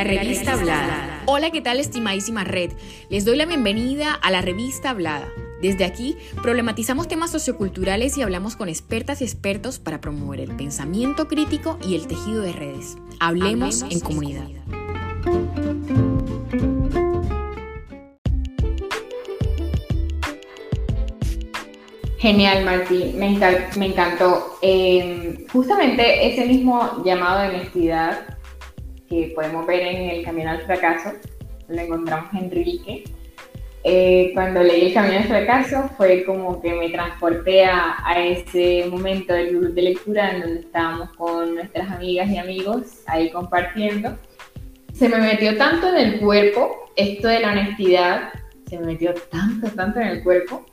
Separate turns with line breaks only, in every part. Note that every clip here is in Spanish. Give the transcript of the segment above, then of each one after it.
La revista Hablada.
Hola, ¿qué tal estimadísima red? Les doy la bienvenida a la revista Hablada. Desde aquí problematizamos temas socioculturales y hablamos con expertas y expertos para promover el pensamiento crítico y el tejido de redes. Hablemos, en, comunidad.
Genial, Martí, me, encantó. Eh, justamente ese mismo llamado de honestidad que podemos ver en El Camino al Fracaso, lo encontramos en Enrique. Eh, cuando leí El Camino al Fracaso fue como que me transporté a, ese momento del grupo de lectura en donde estábamos con nuestras amigas y amigos ahí compartiendo. Se me metió tanto en el cuerpo esto de la honestidad, se me metió tanto, tanto en el cuerpo,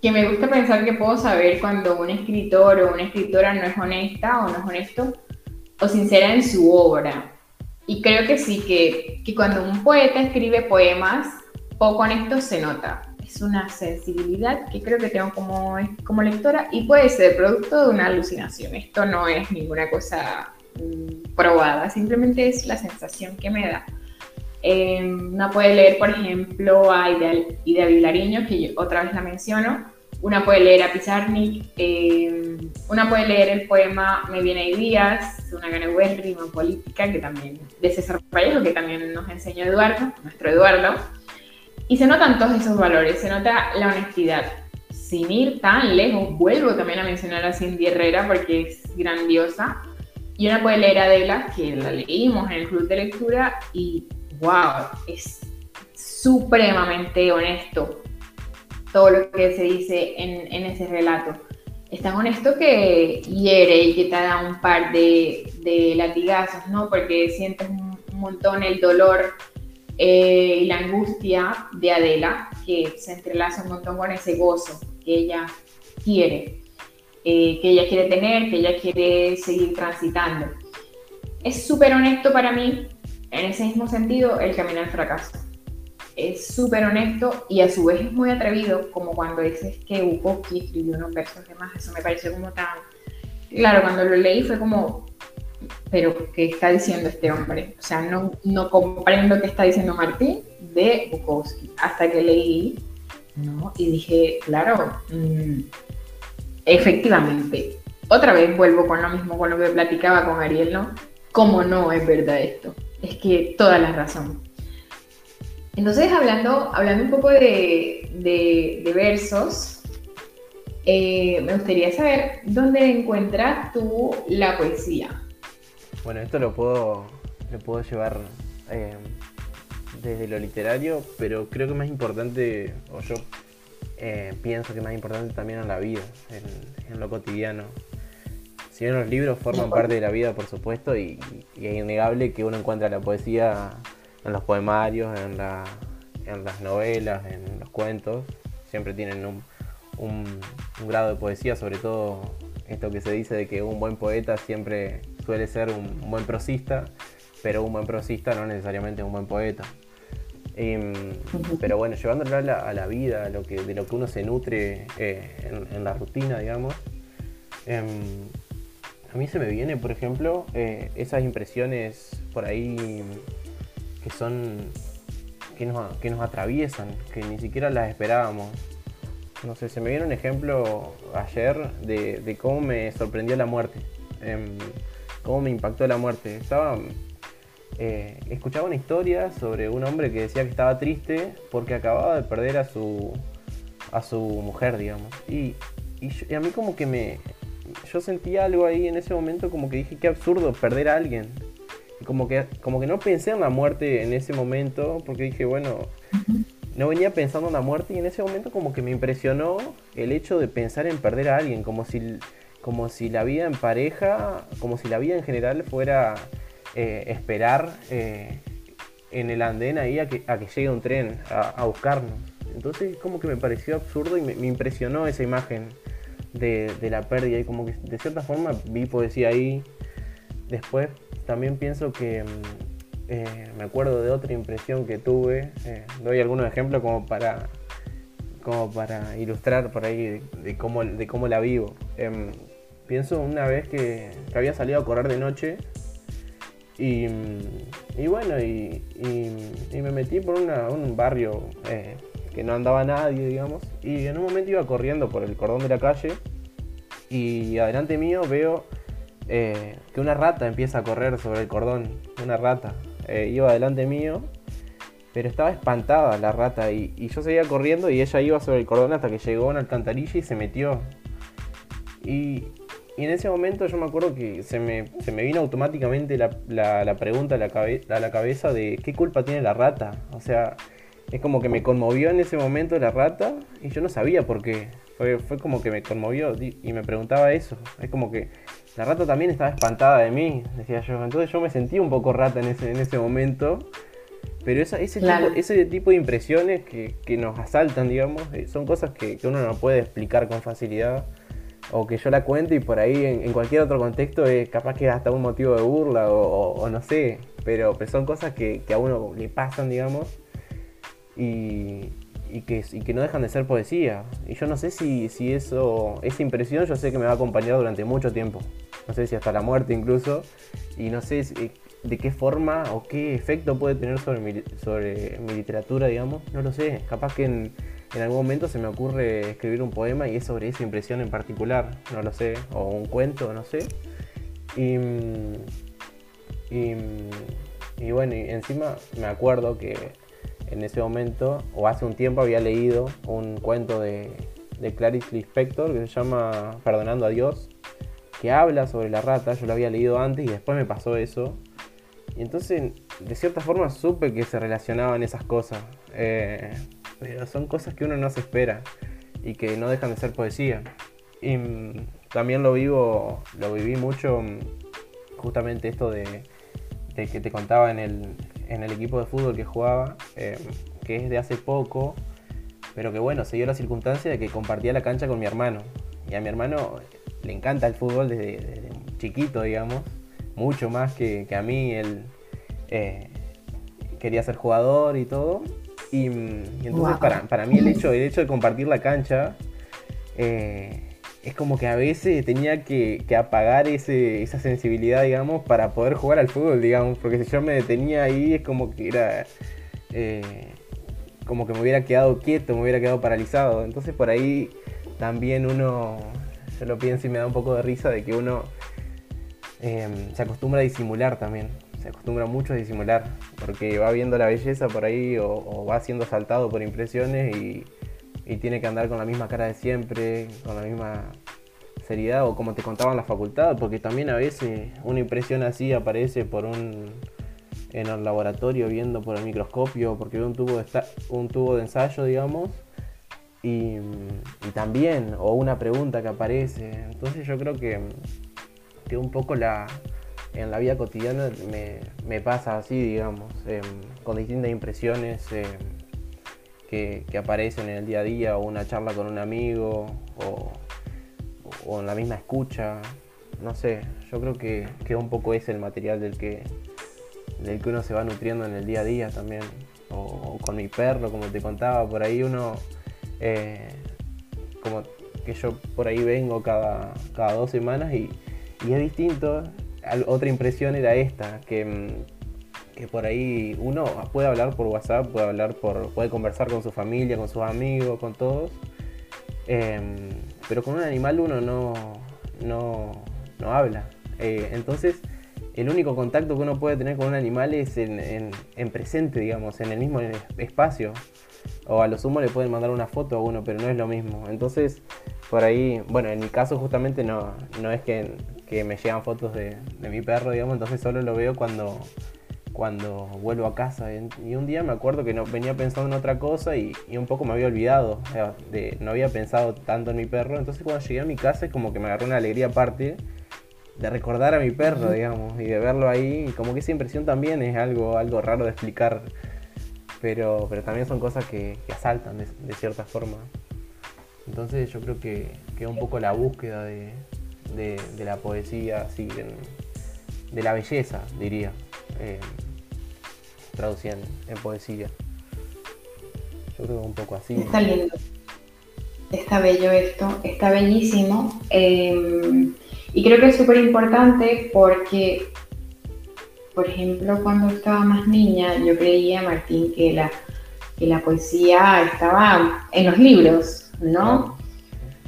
que me gusta pensar que puedo saber cuando un escritor o una escritora no es honesta o no es honesto o sincera en su obra. Y creo que sí, que, que cuando un poeta escribe poemas, poco honesto se nota. Es una sensibilidad que creo que tengo como, como lectora y puede ser producto de una alucinación. Esto no es ninguna cosa mm, probada, simplemente es la sensación que me da. Eh, puede leer, por ejemplo, a Ida, Vilariño, que otra vez la menciono, una puede leer a Pizarnik, eh, una puede leer el poema Me viene días, una rima política, que también, de César Vallejo, que también nos enseñó Eduardo, nuestro Eduardo. Y se notan todos esos valores, se nota la honestidad. Sin ir tan lejos, vuelvo también a mencionar a Cindy Herrera porque es grandiosa. Y una puede leer a Adela, que la leímos en el club de lectura, y wow, es supremamente honesto todo lo que se dice en, ese relato. Es tan honesto que hiere y que te da un par de, latigazos, ¿no? Porque sientes un, montón el dolor eh, y la angustia de Adela, que se entrelaza un montón con ese gozo que ella quiere, eh, que ella quiere tener, que ella quiere seguir transitando. Es súper honesto para mí, en ese mismo sentido, el camino al fracaso es súper honesto y a su vez es muy atrevido, como cuando dices que Bukowski escribió unos versos de más, eso me pareció como tan... Claro, cuando lo leí fue como, pero ¿qué está diciendo este hombre? O sea, no, no comprendo qué está diciendo Martín de Bukowski, hasta que leí, ¿no? Y dije, claro, mm, efectivamente, otra vez vuelvo con lo mismo, con lo que platicaba con Ariel, ¿no? ¿Cómo no es verdad esto? Es que toda la razón. Entonces, hablando, hablando un poco de, versos, eh, me gustaría saber dónde encuentras tú la poesía.
Bueno, esto lo puedo, lo puedo llevar eh, desde lo literario, pero creo que más importante, o yo eh, pienso que más importante también en la vida, en, lo cotidiano. Si bien los libros forman parte de la vida, por supuesto, y, y es innegable que uno encuentra la poesía en los poemarios, en, la, en las novelas, en los cuentos, siempre tienen un, un, grado de poesía, sobre todo esto que se dice de que un buen poeta siempre suele ser un, buen prosista, pero un buen prosista no necesariamente un buen poeta. pero bueno, llevándolo a la, a la, vida, lo que, de lo que uno se nutre eh, en, la rutina, digamos, em, a mí se me viene, por ejemplo, eh, esas impresiones por ahí que son que nos, que nos atraviesan, que ni siquiera las esperábamos. No sé, se me viene un ejemplo ayer de, cómo me sorprendió la muerte, em, cómo me impactó la muerte. Estaba, eh, escuchaba una historia sobre un hombre que decía que estaba triste porque acababa de perder a su, a su mujer, digamos. Y, y a mí como que me... Yo sentí algo ahí en ese momento como que dije, qué absurdo perder a alguien como que, como que no pensé en la muerte en ese momento, porque dije, bueno, no venía pensando en la muerte y en ese momento como que me impresionó el hecho de pensar en perder a alguien, como si, como si la vida en pareja, como si la vida en general fuera eh, esperar eh, en el andén ahí a que, llegue un tren a, buscarnos. Entonces como que me pareció absurdo y me, impresionó esa imagen de, de, la pérdida y como que de cierta forma vi poesía ahí. Después también pienso que mm, eh, me acuerdo de otra impresión que tuve. Eh, doy algunos ejemplos como para, como para ilustrar por ahí de, cómo, de cómo la vivo. Em, pienso una vez que, había salido a correr de noche Y, bueno, y, me metí por un barrio eh, que no andaba nadie, digamos. Y en un momento iba corriendo por el cordón de la calle y adelante mío veo eh, que una rata empieza a correr sobre el cordón. Una rata. Eh, iba adelante mío, pero estaba espantada la rata y, yo seguía corriendo y ella iba sobre el cordón hasta que llegó a una alcantarilla y se metió. Y, en ese momento yo me acuerdo que se me, vino automáticamente la, pregunta a la, a la cabeza de qué culpa tiene la rata. O sea, es como que me conmovió en ese momento la rata y yo no sabía por qué. Fue, fue como que me conmovió y me preguntaba eso. Es como que la rata también estaba espantada de mí, decía yo. Entonces yo me sentí un poco rata en ese, en ese momento. Pero ese, tipo, ese tipo de impresiones que, nos asaltan, digamos, eh, son cosas que, uno no puede explicar con facilidad. O que yo la cuente y por ahí en, cualquier otro contexto es capaz que es hasta un motivo de burla o, no sé. Pero, pero, son cosas que, a uno le pasan, digamos. Y, y que, y que no dejan de ser poesía. Y yo no sé si, si eso, esa impresión yo sé que me va a acompañar durante mucho tiempo. No sé si hasta la muerte incluso. Y no sé de qué forma o qué efecto puede tener sobre mi, sobre mi literatura, digamos. No lo sé. Capaz que en, algún momento se me ocurre escribir un poema y es sobre esa impresión en particular. No lo sé. O un cuento, no sé. Y, y, y bueno, y encima me acuerdo que en ese momento, o hace un tiempo, había leído un cuento de, de Clarice Lispector que se llama Perdonando a Dios, que habla sobre la rata. Yo lo había leído antes y después me pasó eso. Y entonces, de cierta forma, supe que se relacionaban esas cosas. Eh, pero son cosas que uno no se espera y que no dejan de ser poesía. Y mm, también lo vivo, lo viví mucho, mm, justamente esto de, que te contaba en el, en el equipo de fútbol que jugaba, eh, que es de hace poco, pero que bueno, se dio la circunstancia de que compartía la cancha con mi hermano. Y a mi hermano le encanta el fútbol desde, chiquito, digamos, mucho más que, a mí. Él eh, quería ser jugador y todo. Y, entonces para, para, mí el hecho, el hecho de compartir la cancha eh, es como que a veces tenía que, apagar esa sensibilidad, digamos, para poder jugar al fútbol, digamos, porque si yo me detenía ahí es como que era... Eh, como que me hubiera quedado quieto, me hubiera quedado paralizado. Entonces por ahí también uno, yo lo pienso y me da un poco de risa de que uno em, se acostumbra a disimular también. Se acostumbra mucho a disimular, porque va viendo la belleza por ahí o, va siendo asaltado por impresiones y, y tiene que andar con la misma cara de siempre, con la misma seriedad o como te contaba en la facultad, porque también a veces una impresión así aparece por un en el laboratorio viendo por el microscopio, porque ve un tubo de, un tubo de ensayo, digamos, y, también, o una pregunta que aparece. Entonces yo creo que, que un poco la, en la vida cotidiana me, pasa así, digamos, em, con distintas impresiones. Em, que, aparecen en el día a día, o una charla con un amigo, o, en la misma escucha. No sé, yo creo que, que un poco es el material del que, del que uno se va nutriendo en el día a día también. O, con mi perro, como te contaba, por ahí uno, eh, como que yo por ahí vengo cada, cada dos semanas y, es distinto. Otra impresión era esta, que, mm, que por ahí uno puede hablar por WhatsApp, puede hablar por, puede conversar con su familia, con sus amigos, con todos, em, pero con un animal uno no, no, no habla. Eh, entonces, el único contacto que uno puede tener con un animal es en, presente, digamos, en el mismo espacio. O a lo sumo le pueden mandar una foto a uno, pero no es lo mismo. Entonces, por ahí, bueno, en mi caso justamente no, no es que, me llegan fotos de, de mi perro, digamos, entonces solo lo veo cuando, cuando vuelvo a casa. Y un día me acuerdo que no, venía pensando en otra cosa y, un poco me había olvidado, de, no había pensado tanto en mi perro. Entonces cuando llegué a mi casa es como que me agarró una alegría aparte de recordar a mi perro, digamos, y de verlo ahí. Y como que esa impresión también es algo, algo raro de explicar, pero, pero también son cosas que, asaltan de, cierta forma. Entonces yo creo que, que un poco la búsqueda de, la poesía, así, de la belleza, diría. Eh, en poesía. Yo creo un poco así.
Está lindo. Está bello esto, está bellísimo. Eh, y creo que es súper importante porque por ejemplo, cuando estaba más niña, yo creía, Martín, que la, que la poesía estaba en los libros, ¿no?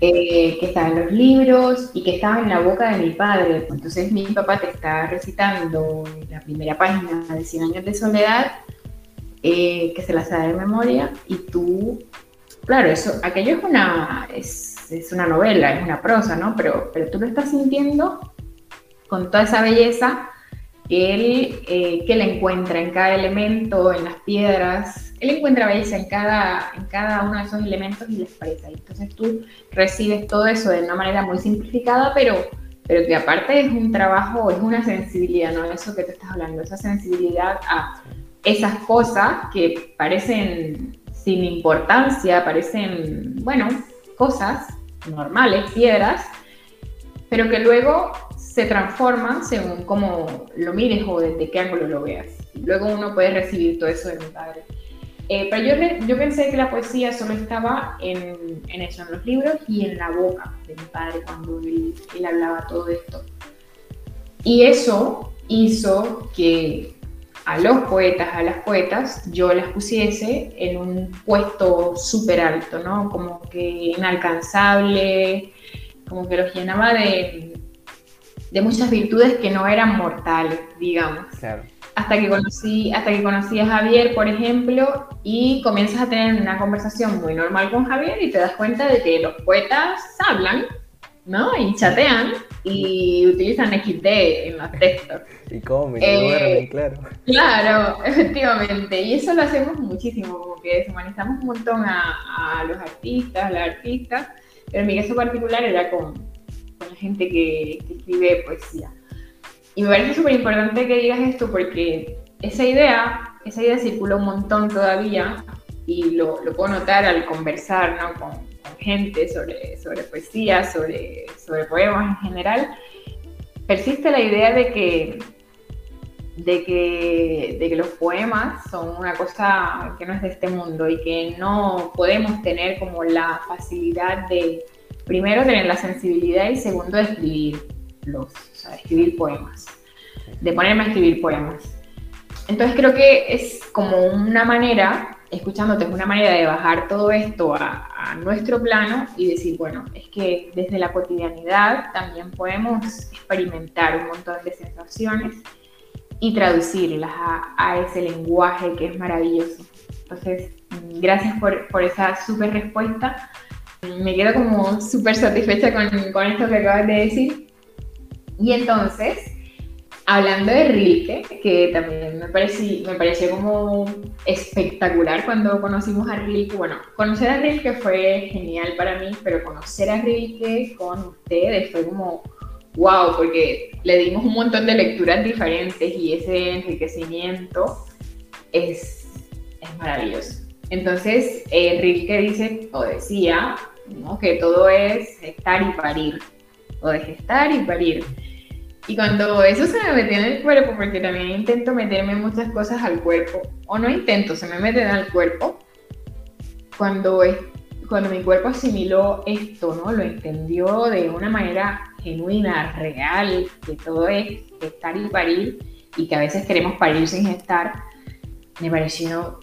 Eh, que estaba en los libros y que estaba en la boca de mi padre. Entonces mi papá te está recitando la primera página de Cien años de soledad, eh, que se la sabe de memoria, y tú, claro, eso, aquello es una, es, es, una novela, es una prosa, ¿no? Pero, pero tú lo estás sintiendo con toda esa belleza él, eh, que le encuentra en cada elemento, en las piedras, él encuentra belleza en cada, en cada uno de esos elementos y le expresa. Entonces tú recibes todo eso de una manera muy simplificada, pero, pero que aparte es un trabajo, es una sensibilidad, ¿no? Eso que te estás hablando, esa sensibilidad a esas cosas que parecen sin importancia, parecen, bueno, cosas normales, piedras, pero que luego se transforman según cómo lo mires o desde qué ángulo lo veas. Luego uno puede recibir todo eso de mi padre. Eh, pero yo, yo pensé que la poesía solo estaba en, en, eso, en los libros y en la boca de mi padre cuando él, él hablaba todo esto. Y eso hizo que a los poetas, a las poetas, yo las pusiese en un puesto súper alto, ¿no? Como que inalcanzable, como que los llenaba de, de muchas virtudes que no eran mortales, digamos. Hasta que conocí, hasta que conocí a Javier, por ejemplo, y comienzas a tener una conversación muy normal con Javier y te das cuenta de que los poetas hablan, ¿no? Y chatean y utilizan XD en los textos.
Y comen, y duermen, claro.
Claro, efectivamente. Y eso lo hacemos muchísimo, como que deshumanizamos un montón a, a los artistas, a las artistas, pero en mi caso particular era con, con la gente que, escribe poesía. Y me parece súper importante que digas esto porque esa idea, esa idea circula un montón todavía y lo, lo puedo notar al conversar ¿no? con, con, gente sobre, sobre poesía, sobre, sobre poemas en general. Persiste la idea de que, de que, de que los poemas son una cosa que no es de este mundo y que no podemos tener como la facilidad de, primero tener la sensibilidad y segundo escribirlos, o sea, escribir poemas, de ponerme a escribir poemas. Entonces creo que es como una manera, escuchándote, es una manera de bajar todo esto a, a, nuestro plano y decir, bueno, es que desde la cotidianidad también podemos experimentar un montón de sensaciones y traducirlas a, a ese lenguaje que es maravilloso. Entonces, gracias por, por esa súper respuesta me quedo como súper satisfecha con, con, esto que acabas de decir. Y entonces, hablando de Rilke, que también me pareció, me pareció como espectacular cuando conocimos a Rilke. Bueno, conocer a Rilke fue genial para mí, pero conocer a Rilke con ustedes fue como wow, porque le dimos un montón de lecturas diferentes y ese enriquecimiento es, es maravilloso. Entonces, eh, Rilke dice, o decía, ¿no? que todo es gestar y parir, o de gestar y parir. Y cuando eso se me metió en el cuerpo, porque también intento meterme muchas cosas al cuerpo, o no intento, se me meten al cuerpo, cuando, es, cuando mi cuerpo asimiló esto, ¿no? Lo entendió de una manera genuina, real, que todo es gestar y parir, y que a veces queremos parir sin gestar, me pareció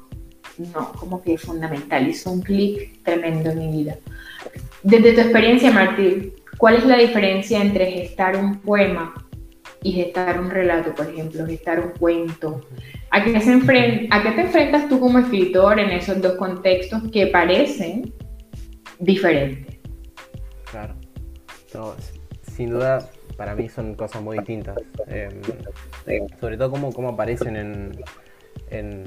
no, como que fundamental, hizo un clic tremendo en mi vida. Desde tu experiencia, Martín, ¿cuál es la diferencia entre gestar un poema y gestar un relato, por ejemplo, gestar un cuento? ¿A qué, se ¿A qué te enfrentas tú como escritor en esos dos contextos que parecen diferentes?
Claro. sin duda, para mí son cosas muy distintas. Eh, sobre todo cómo, cómo aparecen en, en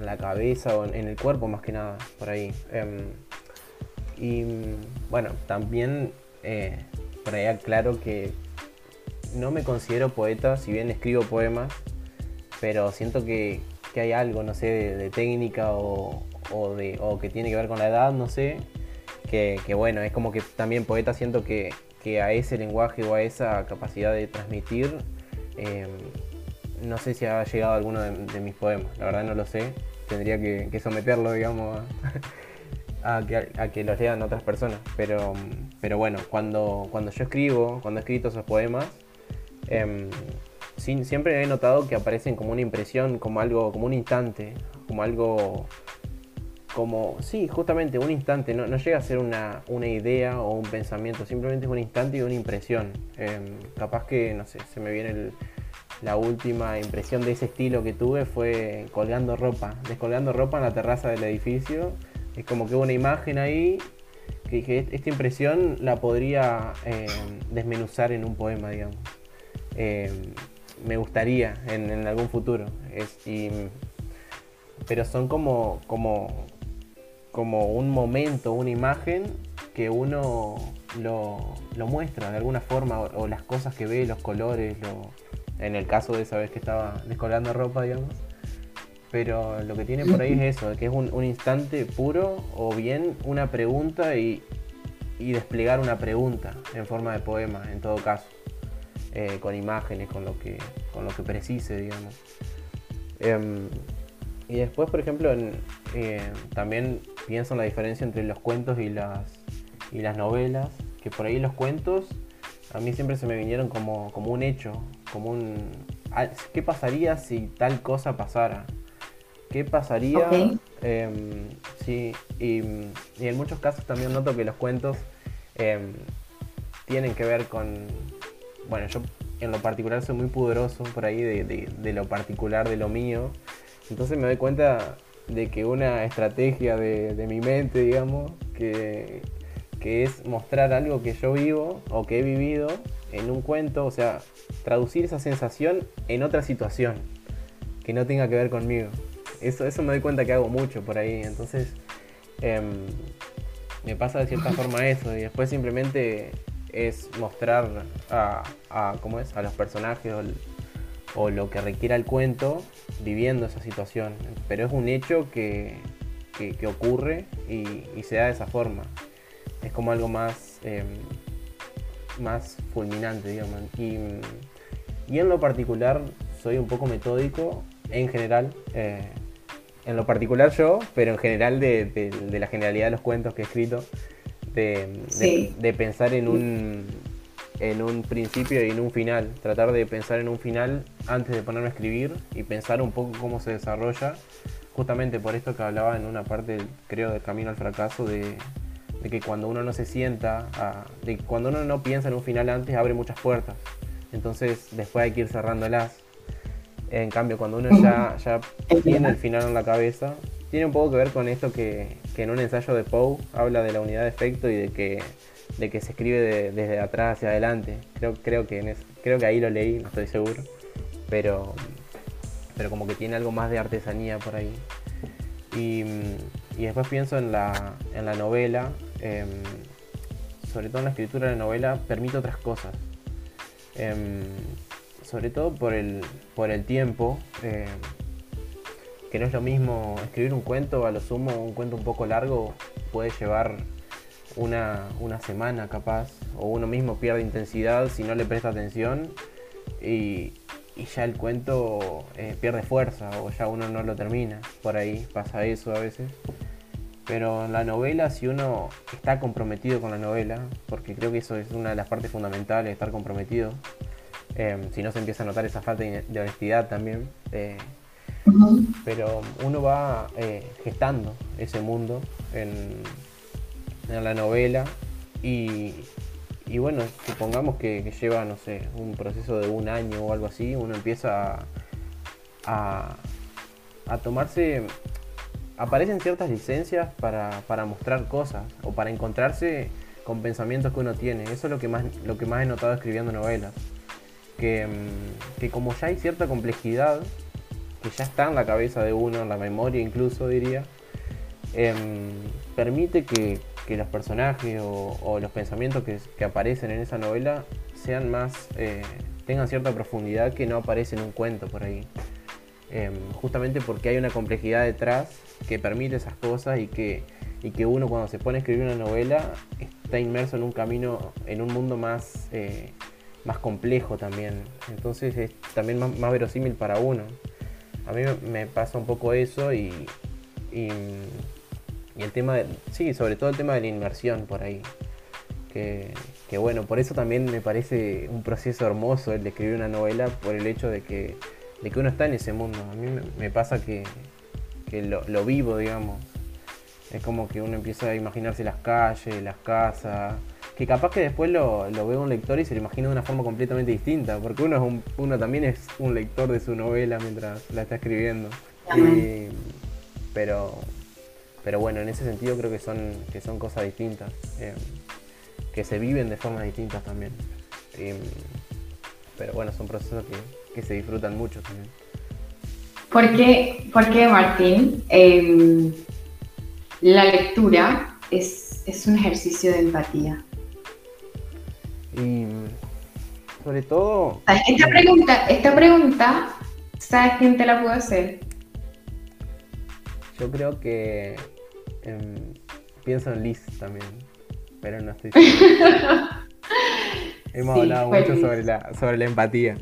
la cabeza o en, el cuerpo más que nada, por ahí. Eh, y bueno, también eh, por ahí aclaro que no me considero poeta, si bien escribo poemas, pero siento que, que hay algo, no sé, de, técnica o, o, de, o que tiene que ver con la edad, no sé, que, que bueno, es como que también poeta siento que, que, a ese lenguaje o a esa capacidad de transmitir, eh, no sé si ha llegado alguno de, de, mis poemas, la verdad no lo sé. Tendría que someterlo, digamos, a, a, que, a, que, los lean otras personas. Pero, pero bueno, cuando, cuando yo escribo, cuando he escrito esos poemas, eh, siempre he notado que aparecen como una impresión, como algo, como un instante, como algo, como, sí, justamente un instante, no, llega a ser una, idea o un pensamiento, simplemente es un instante y una impresión. Em, capaz que, no sé, se me viene la última impresión de ese estilo que tuve fue colgando ropa, descolgando ropa en la terraza del edificio. Es como que hubo una imagen ahí que dije, esta impresión la podría em, desmenuzar en un poema, digamos. Em, me gustaría en, algún futuro. pero son como, como, como un momento, una imagen que uno lo, muestra de alguna forma, o, las cosas que ve, los colores, en el caso de esa vez que estaba descolgando ropa, digamos. Pero lo que tiene por ahí es eso, que es un, instante puro o bien una pregunta y, desplegar una pregunta en forma de poema, en todo caso. Eh, con imágenes, con lo que, con lo que precise, digamos. Em, y después, por ejemplo, eh, también pienso en la diferencia entre los cuentos y las, y las novelas, que por ahí los cuentos a mí siempre se me vinieron como, un hecho, como un... ¿Qué pasaría si tal cosa pasara? ¿Qué pasaría? Em, sí, y, y, en muchos casos también noto que los cuentos em, tienen que ver con, bueno, yo en lo particular soy muy poderoso por ahí de, lo particular, de lo mío. Entonces me doy cuenta de que una estrategia de, mi mente, digamos, que, es mostrar algo que yo vivo o que he vivido en un cuento, o sea, traducir esa sensación en otra situación que no tenga que ver conmigo. Eso, eso me doy cuenta que hago mucho por ahí. Entonces, em, me pasa de cierta forma eso y después simplemente es mostrar a, ¿cómo es? a los personajes o, lo que requiera el cuento viviendo esa situación. Pero es un hecho que, ocurre y, se da de esa forma. Es como algo más, em, más fulminante, digamos. Y, en lo particular soy un poco metódico en general. Eh, en lo particular yo, pero en general de, de la generalidad de los cuentos que he escrito de, pensar en un, en un principio y en un final. Tratar de pensar en un final antes de ponerme a escribir y pensar un poco cómo se desarrolla. Justamente por esto que hablaba en una parte, creo, del camino al fracaso, de, que cuando uno no se sienta, de que cuando uno no piensa en un final antes, abre muchas puertas. Entonces después hay que ir cerrándolas. En cambio, cuando uno ya, ya tiene el final en la cabeza, tiene un poco que ver con esto que, en un ensayo de Poe habla de la unidad de efecto y de que, de que se escribe desde atrás hacia adelante. Creo, creo, que creo que ahí lo leí, no estoy seguro. Pero, pero como que tiene algo más de artesanía por ahí. Y, después pienso en la, en la novela, em, sobre todo en la escritura de la novela, permite otras cosas. Em, sobre todo por el, por el tiempo. Em, que no es lo mismo escribir un cuento, a lo sumo un cuento un poco largo puede llevar una, semana capaz, o uno mismo pierde intensidad si no le presta atención y, ya el cuento eh, pierde fuerza o ya uno no lo termina. Por ahí pasa eso a veces. Pero en la novela, si uno está comprometido con la novela, porque creo que eso es una de las partes fundamentales, estar comprometido, eh, si no se empieza a notar esa falta de honestidad también, eh, pero uno va eh, gestando ese mundo en, la novela y, bueno, supongamos que, lleva, no sé, un proceso de un año o algo así, uno empieza a, a, tomarse, aparecen ciertas licencias para, mostrar cosas o para encontrarse con pensamientos que uno tiene. Eso es lo que más, lo que más he notado escribiendo novelas. Que, mm, que como ya hay cierta complejidad que ya está en la cabeza de uno, en la memoria incluso diría, em, permite que, los personajes o, los pensamientos que, aparecen en esa novela sean más, eh, tengan cierta profundidad que no aparece en un cuento por ahí. Em, justamente porque hay una complejidad detrás que permite esas cosas y que, y que uno cuando se pone a escribir una novela está inmerso en un camino, en un mundo más, eh, más complejo también. Entonces es también más verosímil para uno a mí me pasa un poco eso y, y, el tema, de, sí, sobre todo el tema de la inmersión por ahí, que, que bueno, por eso también me parece un proceso hermoso el de escribir una novela, por el hecho de que, de que uno está en ese mundo. A mí me, pasa que, lo, vivo, digamos. Es como que uno empieza a imaginarse las calles, las casas, que capaz que después lo, lo ve un lector y se lo imagina de una forma completamente distinta, porque uno, es un, uno también es un lector de su novela mientras la está escribiendo. pero, pero bueno, en ese sentido creo que son, que son cosas distintas. Eh, que se viven de formas distintas también. pero bueno, son procesos que, se disfrutan mucho también.
¿Por qué, por Martín? Em, la lectura es, un ejercicio de empatía.
Y sobre todo...
Esta pregunta, esta pregunta, ¿sabes quién te la puedo hacer?
Yo creo que em, pienso en Liz también pero no estoy seguro. Hemos hablado mucho sobre la, sobre la empatía.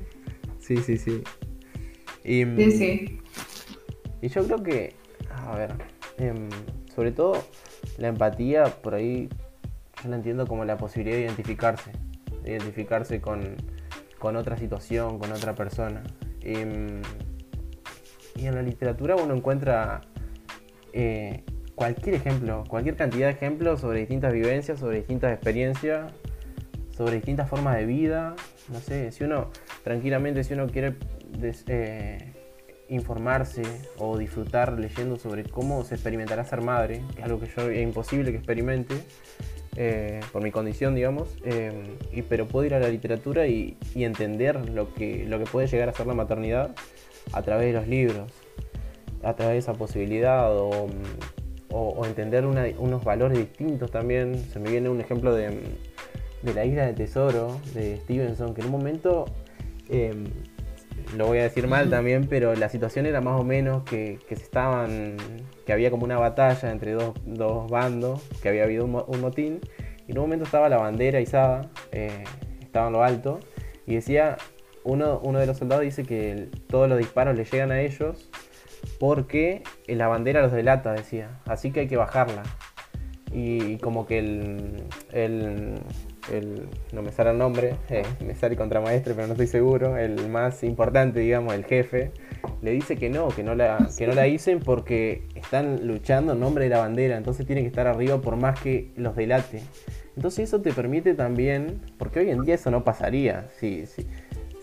Sí, sí, sí.
Y, sí, sí.
Y yo creo que, a ver, em, sobre todo la empatía, por ahí yo la entiendo como la posibilidad de identificarse, de identificarse con, otra situación, con otra persona. Y, y en la literatura uno encuentra eh, cualquier ejemplo, cualquier cantidad de ejemplos sobre distintas vivencias, sobre distintas experiencias, sobre distintas formas de vida. No sé, si uno, tranquilamente, si uno quiere eh, informarse o disfrutar leyendo sobre cómo se experimentará ser madre, que es algo que yo es imposible que experimente, eh, por mi condición, digamos, eh, y, pero puedo ir a la literatura y, entender lo que, lo que puede llegar a ser la maternidad a través de los libros, a través de esa posibilidad o entender unos valores distintos también. Se me viene un ejemplo de, La isla del tesoro de Stevenson, que en un momento, em, lo voy a decir mal también, pero la situación era más o menos que, se estaban, que había como una batalla entre dos, bandos, que había habido un, motín, y en un momento estaba la bandera izada, eh, estaba en lo alto, y decía, uno, uno de los soldados dice que todos los disparos le llegan a ellos porque la bandera los delata, decía, así que hay que bajarla. Y como que el, el, no me sale el nombre, eh, me sale contramaestre, pero no estoy seguro, el más importante, digamos, el jefe, le dice que no, que no la, que no la dicen porque están luchando en nombre de la bandera, entonces tienen que estar arriba por más que los delate. Entonces eso te permite también, porque hoy en día eso no pasaría, si, si,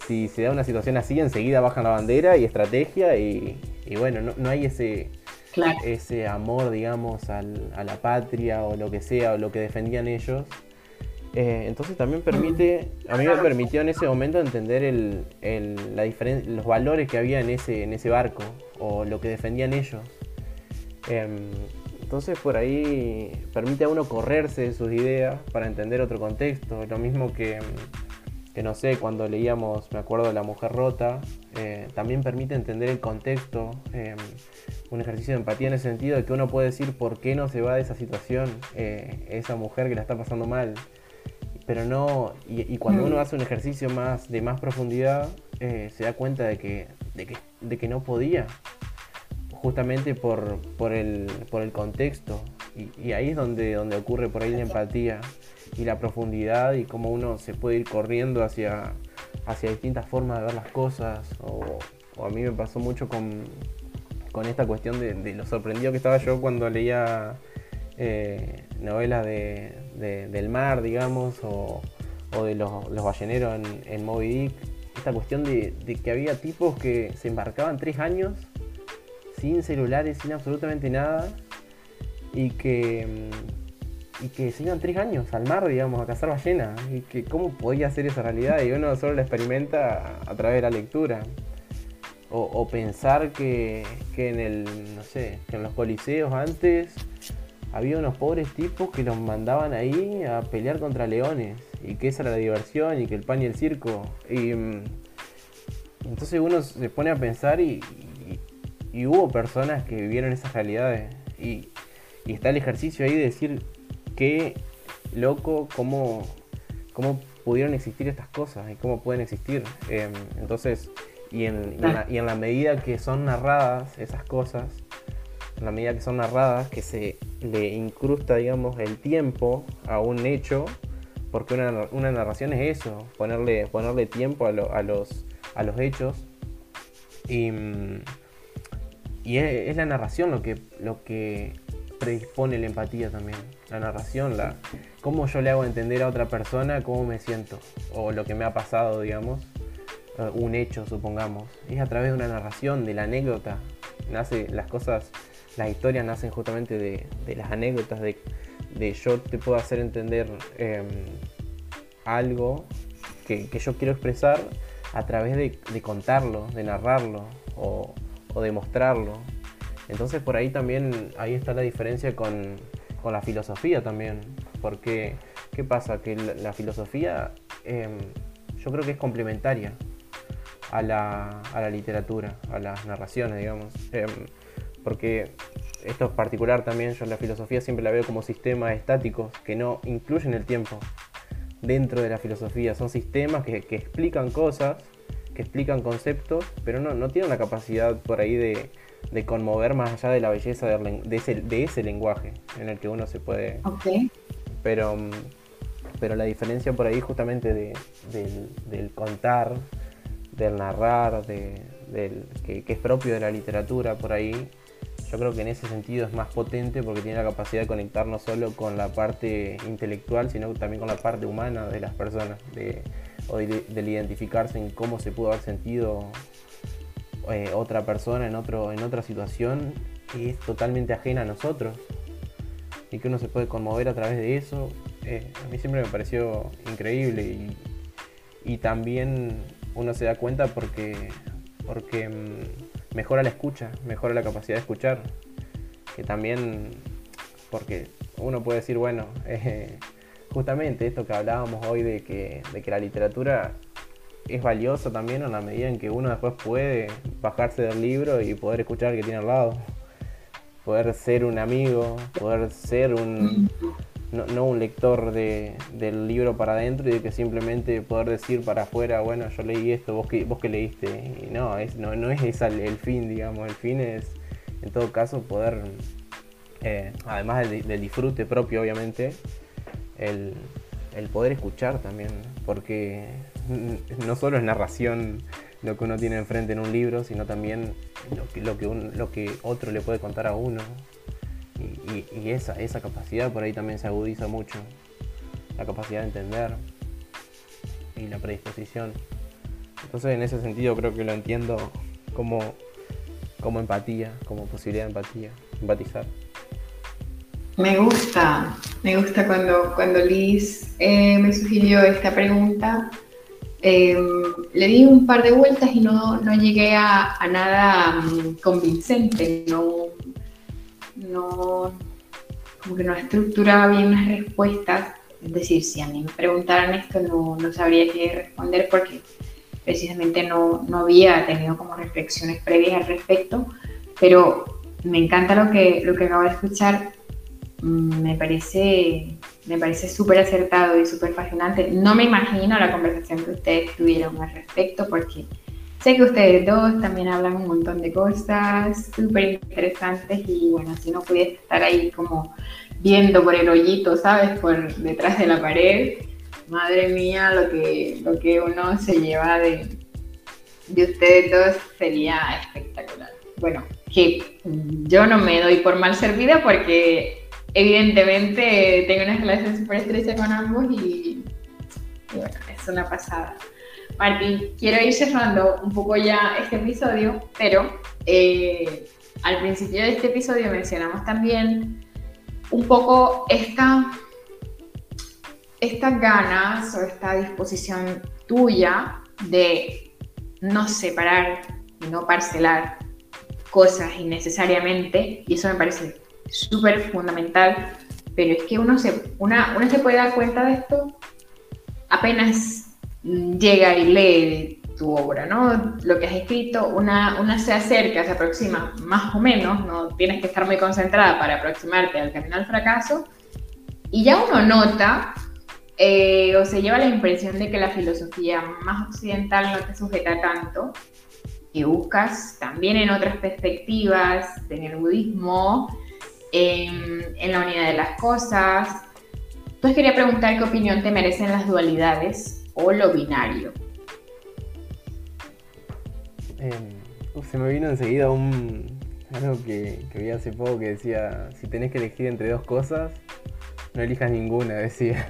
si se da una situación así, enseguida bajan la bandera y estrategia y, y bueno, no, hay ese, ese amor, digamos, a la patria o lo que sea, o lo que defendían ellos. Eh, entonces también permite, a mí me permitió en ese momento entender el, la los valores que había en ese, en ese barco o lo que defendían ellos. Em, entonces por ahí permite a uno correrse de sus ideas para entender otro contexto. Lo mismo que que no sé, cuando leíamos, me acuerdo de La Mujer Rota, eh, también permite entender el contexto, em, un ejercicio de empatía en el sentido de que uno puede decir por qué no se va de esa situación eh, esa mujer que la está pasando mal. Pero no, y, cuando uno mm. hace un ejercicio más de más profundidad, eh, se da cuenta de que, de que, no podía, justamente por, por, el, por el contexto. Y, y, ahí es donde, donde ocurre por ahí la empatía y la profundidad y cómo uno se puede ir corriendo hacia, hacia distintas formas de ver las cosas. O, a mí me pasó mucho con, esta cuestión de, lo sorprendido que estaba yo cuando leía eh, novelas de, del mar, digamos, o, de los, balleneros en, en, Moby Dick. Esta cuestión de, que había tipos que se embarcaban tres años sin celulares, sin absolutamente nada, y que mm, y que se iban tres años al mar, digamos, a cazar ballenas. Y que cómo podía ser esa realidad. Y uno solo la experimenta a, través de la lectura. O, pensar que, en el, no sé, que en los coliseos antes había unos pobres tipos que los mandaban ahí a pelear contra leones. Y que esa era la diversión y que el pan y el circo. Y mm, entonces uno se pone a pensar y, y, hubo personas que vivieron esas realidades. Y, y está el ejercicio ahí de decir, qué loco cómo, cómo pudieron existir estas cosas y cómo pueden existir. Em, entonces, en, y en, la, medida que son narradas esas cosas, en la medida que son narradas, que se le incrusta, digamos, el tiempo a un hecho, porque una, narración es eso, ponerle, ponerle tiempo a, a, los, a los hechos. Y, y es, la narración lo que, lo que predispone la empatía también. La narración, la, cómo yo le hago entender a otra persona cómo me siento, o lo que me ha pasado, digamos, eh, un hecho, supongamos. Es a través de una narración, de la anécdota. Nace, las cosas, las historias nacen justamente de, de las anécdotas, de, de yo te puedo hacer entender em, algo que, yo quiero expresar a través de, contarlo, de narrarlo o, o, de mostrarlo. Entonces por ahí también, ahí está la diferencia con, la filosofía también. Porque, ¿qué pasa? Que la, filosofía em, yo creo que es complementaria a la, a la literatura, a las narraciones, digamos. Em, porque esto es particular también, yo la filosofía siempre la veo como sistemas estáticos que no incluyen el tiempo dentro de la filosofía. Son sistemas que, explican cosas, que explican conceptos, pero no, no tienen la capacidad por ahí de, conmover más allá de la belleza de, ese, lenguaje en el que uno se puede... Pero, pero la diferencia por ahí justamente del, contar, del narrar, de, del, que, que, es propio de la literatura por ahí, yo creo que en ese sentido es más potente porque tiene la capacidad de conectar no solo con la parte intelectual, sino también con la parte humana de las personas, de, o de, del identificarse en cómo se pudo haber sentido eh, otra persona en, otro, en otra situación que es totalmente ajena a nosotros y que uno se puede conmover a través de eso. Eh, a mí siempre me pareció increíble y, y también uno se da cuenta porque, porque mm, mejora la escucha, mejora la capacidad de escuchar. Que también, porque uno puede decir, bueno, eh, justamente esto que hablábamos hoy de que, de que la literatura es valiosa también en la medida en que uno después puede bajarse del libro y poder escuchar que tiene al lado. Poder ser un amigo, poder ser un, no, un lector del libro para adentro y de que simplemente poder decir para afuera, bueno, yo leí esto, vos que, vos que leíste. Y no, es, no, no es esa el fin, digamos, el fin es en todo caso poder, eh, además del, disfrute propio obviamente, el, poder escuchar también, porque no solo es narración lo que uno tiene enfrente en un libro, sino también lo que, lo que, lo que otro le puede contar a uno y, esa, esa capacidad por ahí también se agudiza mucho. La capacidad de entender y la predisposición. Entonces en ese sentido creo que lo entiendo como, como empatía, como posibilidad de empatía, empatizar.
Me gusta, me gusta cuando, cuando Liz eh, me sugirió esta pregunta. Em, le di un par de vueltas y no, no llegué a, nada mm, convincente, no, no, como que no estructuraba bien las respuestas. Es decir, si a mí me preguntaran esto, no, no sabría qué responder porque precisamente no, no, había tenido como reflexiones previas al respecto. Pero me encanta lo que, lo que acabo de escuchar. Mm, me parece me parece súper acertado y súper fascinante. No me imagino la conversación que ustedes tuvieron al respecto porque Sé que ustedes dos también hablan un montón de cosas súper interesantes y bueno, si no pudiese estar ahí como viendo por el hoyito, ¿sabes? Por detrás de la pared, madre mía, lo que, lo que uno se lleva de, de ustedes dos sería espectacular. Bueno, que yo no me doy por mal servida porque evidentemente tengo una relación súper estrecha con ambos y, y bueno, es una pasada. Martín, quiero ir cerrando un poco ya este episodio, pero eh, al principio de este episodio mencionamos también un poco esta, estas ganas o esta disposición tuya de no separar no parcelar cosas innecesariamente, y eso me parece súper fundamental, pero es que uno se, uno se puede dar cuenta de esto apenas llega y lee tu obra, ¿no? Lo que has escrito, una, se acerca, se aproxima más o menos, no tienes que estar muy concentrada para aproximarte al camino al fracaso, y ya uno nota eh, o se lleva la impresión de que la filosofía más occidental no te sujeta tanto, que buscas también en otras perspectivas, en el budismo, en, en la unidad de las cosas, Entonces quería preguntar qué opinión te merecen las dualidades o lo binario.
Em, se me vino enseguida un, algo que, que, vi hace poco que decía, si tenés que elegir entre dos cosas, no elijas ninguna, decía.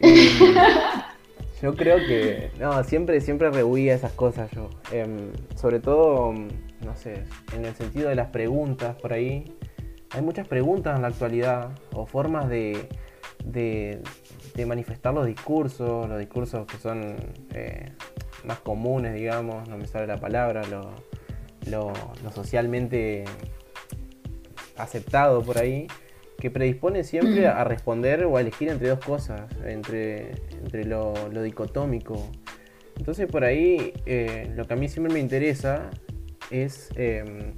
yo creo que, no, siempre, siempre rehuía esas cosas yo. Em, sobre todo, no sé, en el sentido de las preguntas por ahí. Hay muchas preguntas en la actualidad o formas de, de, manifestar los discursos, los discursos que son eh, más comunes, digamos, no me sale la palabra, lo, lo, socialmente aceptado por ahí, que predispone siempre a responder o a elegir entre dos cosas, entre, entre lo, dicotómico. Entonces por ahí eh, lo que a mí siempre me interesa es em,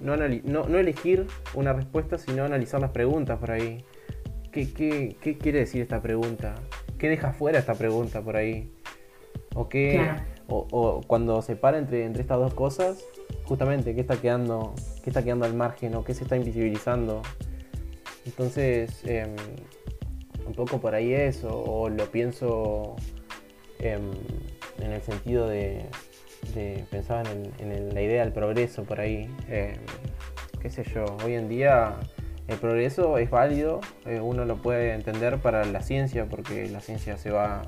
no, no, elegir una respuesta, sino analizar las preguntas por ahí. ¿Qué, qué, quiere decir esta pregunta? ¿Qué deja fuera esta pregunta por ahí? ¿O qué, o, cuando se para entre, entre estas dos cosas, justamente, ¿qué está quedando, qué está quedando al margen o qué se está invisibilizando? Entonces, em, un poco por ahí eso, o lo pienso em, en el sentido de, pensar en, la idea del progreso por ahí. Em, qué sé yo, hoy en día el progreso es válido, eh, uno lo puede entender para la ciencia, porque la ciencia se va,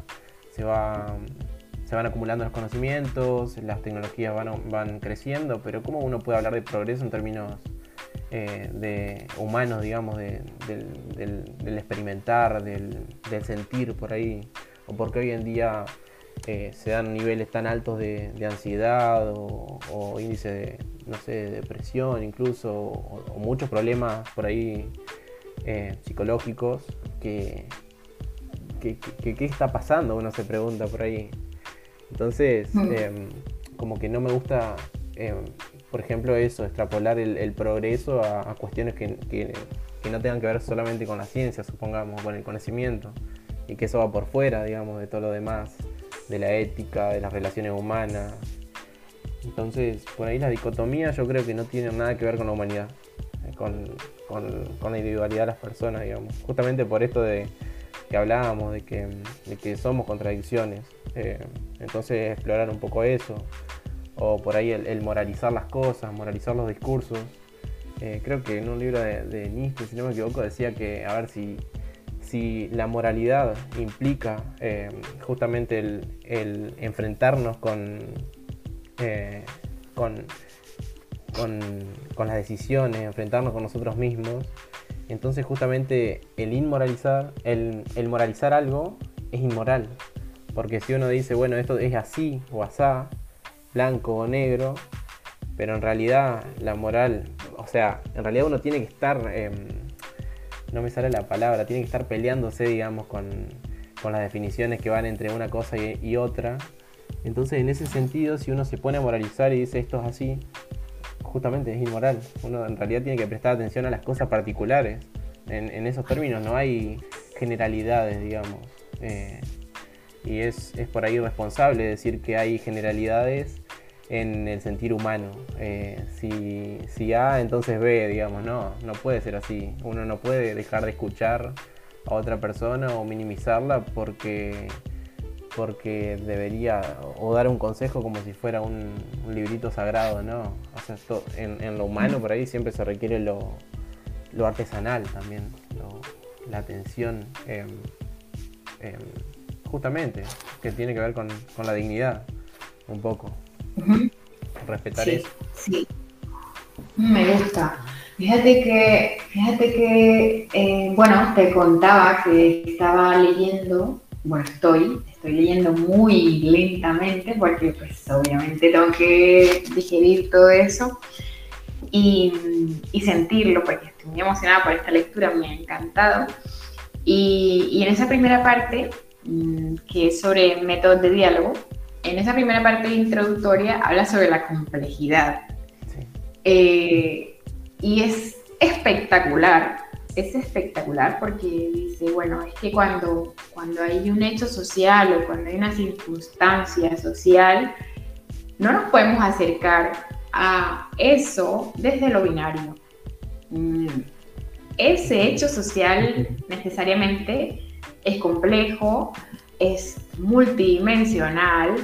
se va se van acumulando los conocimientos, las tecnologías van, van creciendo, pero ¿cómo uno puede hablar de progreso en términos eh, de humanos, digamos, del, experimentar, del, sentir por ahí? ¿O porque hoy en día eh, se dan niveles tan altos de, ansiedad o, índice de, no sé, depresión incluso, o, muchos problemas por ahí eh, psicológicos que, ¿Qué está pasando? Uno se pregunta por ahí. Entonces, mm. em, como que no me gusta, em, por ejemplo, eso, extrapolar el, progreso a, cuestiones que, no tengan que ver solamente con la ciencia, supongamos, con el conocimiento, y que eso va por fuera, digamos, de todo lo demás, de la ética, de las relaciones humanas. Entonces, por ahí la dicotomía yo creo que no tiene nada que ver con la humanidad, eh, con, la individualidad de las personas, digamos. Justamente por esto de que hablábamos, de que, de que somos contradicciones. Eh, entonces explorar un poco eso, o por ahí el, moralizar las cosas, moralizar los discursos. Eh, creo que en un libro de, Nietzsche, si no me equivoco, decía que, a ver, si, si la moralidad implica eh, justamente el, enfrentarnos con, con, con, las decisiones, enfrentarnos con nosotros mismos, entonces justamente el inmoralizar, el, el moralizar algo es inmoral. Porque si uno dice, bueno, esto es así o asá, blanco o negro, pero en realidad la moral, o sea, en realidad uno tiene que estar, em, no me sale la palabra, tiene que estar peleándose, digamos, con, las definiciones que van entre una cosa y, otra. Entonces, en ese sentido, si uno se pone a moralizar y dice esto es así, justamente es inmoral. Uno en realidad tiene que prestar atención a las cosas particulares. En, esos términos no hay generalidades, digamos. Eh, y es, por ahí responsable decir que hay generalidades en el sentir humano. Eh, si, si, A, entonces B, digamos, no, no puede ser así. Uno no puede dejar de escuchar a otra persona o minimizarla porque, porque debería, o dar un consejo como si fuera un, librito sagrado, ¿no? O sea, en, lo humano por ahí siempre se requiere lo, artesanal también, la atención. Em, em, justamente, que tiene que ver con, la dignidad, un poco. Respetar eso.
Sí, me gusta. Fíjate que, fíjate que, eh, bueno, te contaba que estaba leyendo, bueno, estoy, estoy leyendo muy lentamente porque pues obviamente tengo que digerir todo eso y, y sentirlo porque estoy muy emocionada por esta lectura, me ha encantado. Y, y en esa primera parte Mm, que es sobre métodos de diálogo. En esa primera parte introductoria habla sobre la complejidad. Eh, y es espectacular, es espectacular porque dice, bueno, es que cuando, cuando hay un hecho social o cuando hay una circunstancia social, no nos podemos acercar a eso desde lo binario. Mm, ese hecho social necesariamente es complejo, es multidimensional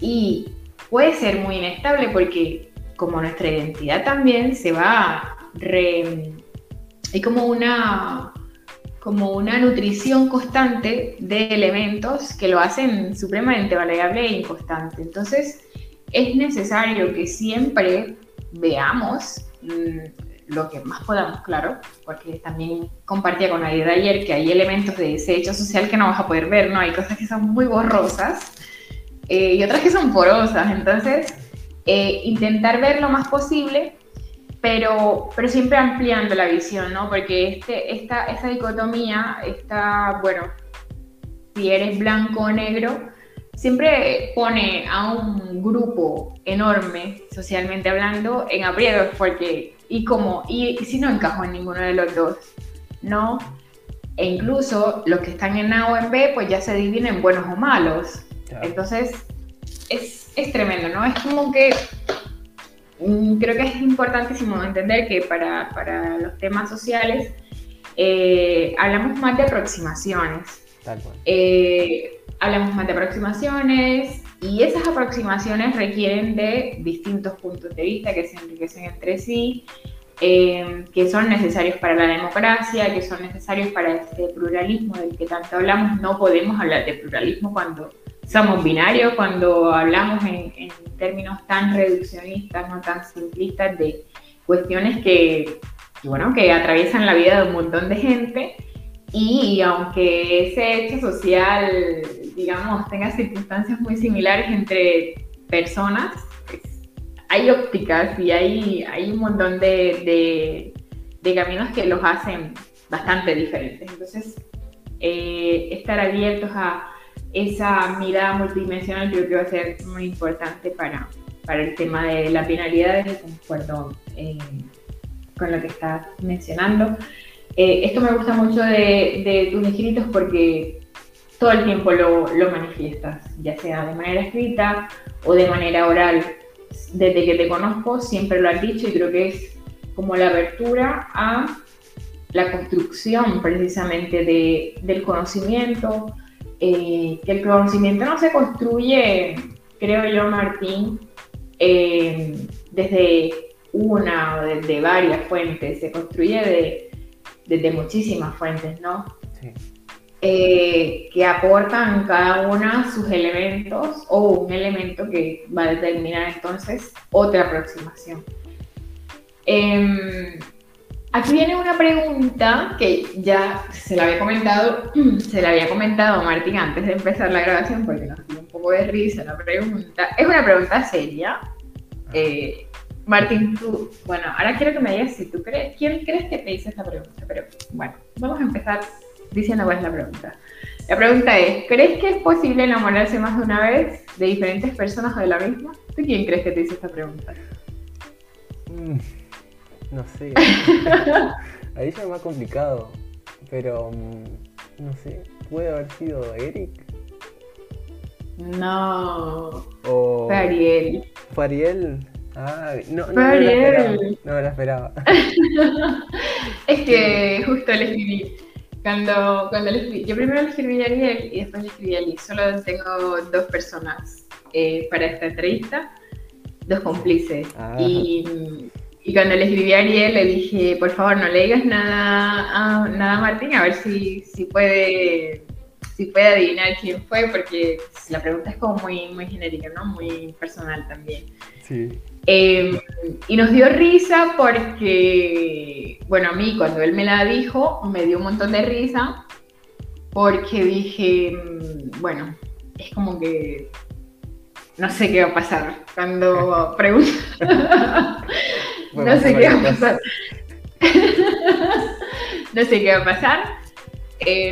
y puede ser muy inestable porque como nuestra identidad también se va re... hay como una como una nutrición constante de elementos que lo hacen supremamente variable e inconstante. Entonces, es necesario que siempre veamos mm, lo que más podamos, claro, porque también compartía con Aida ayer que hay elementos de ese hecho social que no vas a poder ver, ¿no? Hay cosas que son muy borrosas eh, y otras que son porosas. Entonces, eh, intentar ver lo más posible, pero, pero siempre ampliando la visión, ¿no? Porque este, esta, esa dicotomía está, bueno, si eres blanco o negro, siempre pone a un grupo enorme, socialmente hablando, en aprietos, porque, y como, y, si no encajo en ninguno de los dos, ¿no? E incluso los que están en A o en B, pues ya se dividen en buenos o malos. Entonces, es, es tremendo, ¿no? Es como que mm, creo que es importantísimo entender que para, para los temas sociales eh, hablamos más de aproximaciones. Eh, hablamos más de aproximaciones y esas aproximaciones requieren de distintos puntos de vista que se enriquecen entre sí, eh, que son necesarios para la democracia, que son necesarios para este pluralismo del que tanto hablamos. No podemos hablar de pluralismo cuando somos binarios cuando hablamos en, términos tan reduccionistas, no tan simplistas, de cuestiones que, bueno, que atraviesan la vida de un montón de gente y aunque ese hecho social, digamos, tenga circunstancias muy similares entre personas, pues, hay ópticas y hay, hay un montón de, de, caminos que los hacen bastante diferentes. Entonces, eh, estar abiertos a esa mirada multidimensional creo que va a ser muy importante para, para el tema de la penalidad y concuerdo eh, con lo que estás mencionando. Eh, esto me gusta mucho de, de, tus escritos porque todo el tiempo lo, lo, manifiestas, ya sea de manera escrita o de manera oral. Desde que te conozco siempre lo has dicho y creo que es como la apertura a la construcción precisamente de, del conocimiento, eh, que el conocimiento no se construye, creo yo, Martín, eh, desde una o desde varias fuentes, se construye desde muchísimas fuentes, ¿no? Sí. Eh, que aportan cada una sus elementos o un elemento que va a determinar entonces otra aproximación. Em, Aquí viene una pregunta que ya se la había comentado, se la había comentado a Martín antes de empezar la grabación porque nos dio un poco de risa la pregunta. Es una pregunta seria. Eh, Martín, tú, bueno, ahora quiero que me digas si tú crees, ¿quién crees que te hizo esta pregunta? Pero bueno, vamos a empezar diciendo cuál es la pregunta. La pregunta es, ¿crees que es posible enamorarse más de una vez de diferentes personas o de la misma? ¿Tú quién crees que te hizo esta pregunta?
Mm. No sé. Ahí ya es más complicado. Pero mm, no sé. ¿Puede haber sido Eric?
No.
O...
Fue Ariel.
¿Fue Ariel? Ah, no, no,
no,
Ariel. no me la esperaba.
es que justo le escribí. Cuando, cuando le escribí, yo primero le escribí a Ariel y después le escribí a Liz. Solo tengo dos personas eh, para esta entrevista, dos cómplices. Ah. Y y cuando le escribí a Ariel, le dije, por favor, no le digas nada a, nada a Martín, a ver si, si, puede, si puede adivinar quién fue, porque la pregunta es como muy, muy genérica, ¿no? Muy personal también.
Sí.
Em, y nos dio risa porque, bueno, a mí cuando él me la dijo, me dio un montón de risa, porque dije, mm, bueno, es como que no sé qué va a pasar cuando pregunto. no sé qué va a pasar. no sé qué va a pasar.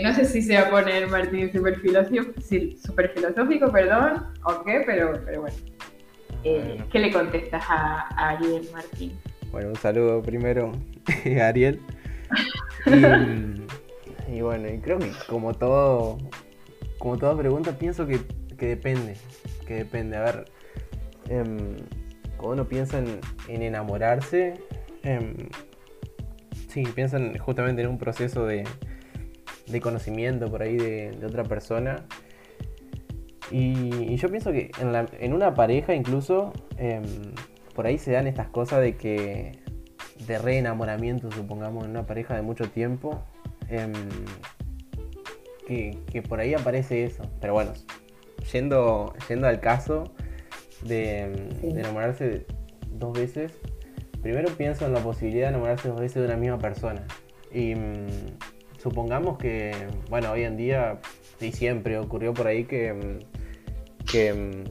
no sé si se va a poner Martín super filosófico, perdón, o qué, pero, pero bueno. Eh, ¿Qué le contestas a, Ariel Martín?
Bueno, un saludo primero a Ariel. Y, bueno, y creo que como todo, como toda pregunta, pienso que, que depende. Que depende. A ver, em, cuando uno piensa en, enamorarse, em, sí, piensan justamente en un proceso de, conocimiento por ahí de, otra persona. Y, yo pienso que en, una pareja incluso, em, por ahí se dan estas cosas de que, de re enamoramiento, supongamos, en una pareja de mucho tiempo, em, que, por ahí aparece eso. Pero bueno, yendo, yendo al caso de, de enamorarse dos veces, primero pienso en la posibilidad de enamorarse dos veces de una misma persona. Y supongamos que, bueno, hoy en día y siempre ocurrió por ahí que, mm, mm,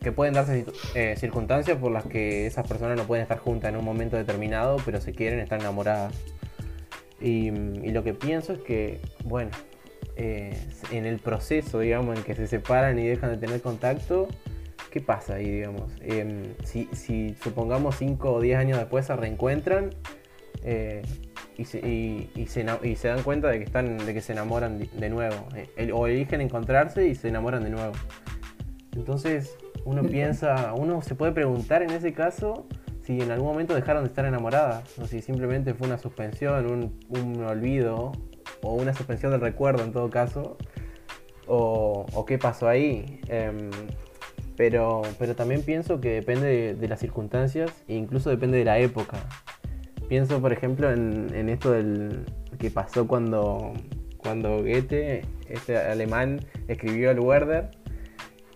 que pueden darse eh, circunstancias por las que esas personas no pueden estar juntas en un momento determinado, pero se quieren estar enamoradas. Y, lo que pienso es que, bueno, eh, en el proceso, digamos, en que se separan y dejan de tener contacto, ¿qué pasa ahí, digamos? Em, si, si, supongamos 5 o 10 años después se reencuentran eh, y, se, y, se, y, se, dan cuenta de que, están, de que se enamoran de, nuevo, eh, o eligen encontrarse y se enamoran de nuevo. Entonces uno piensa, uno se puede preguntar en ese caso si en algún momento dejaron de estar enamoradas, o si simplemente fue una suspensión, un, un olvido, o una suspensión del recuerdo en todo caso, o, o qué pasó ahí. Em, pero, pero también pienso que depende de, las circunstancias e incluso depende de la época. Pienso, por ejemplo, en, esto del que pasó cuando, cuando Goethe, este alemán, escribió el Werder,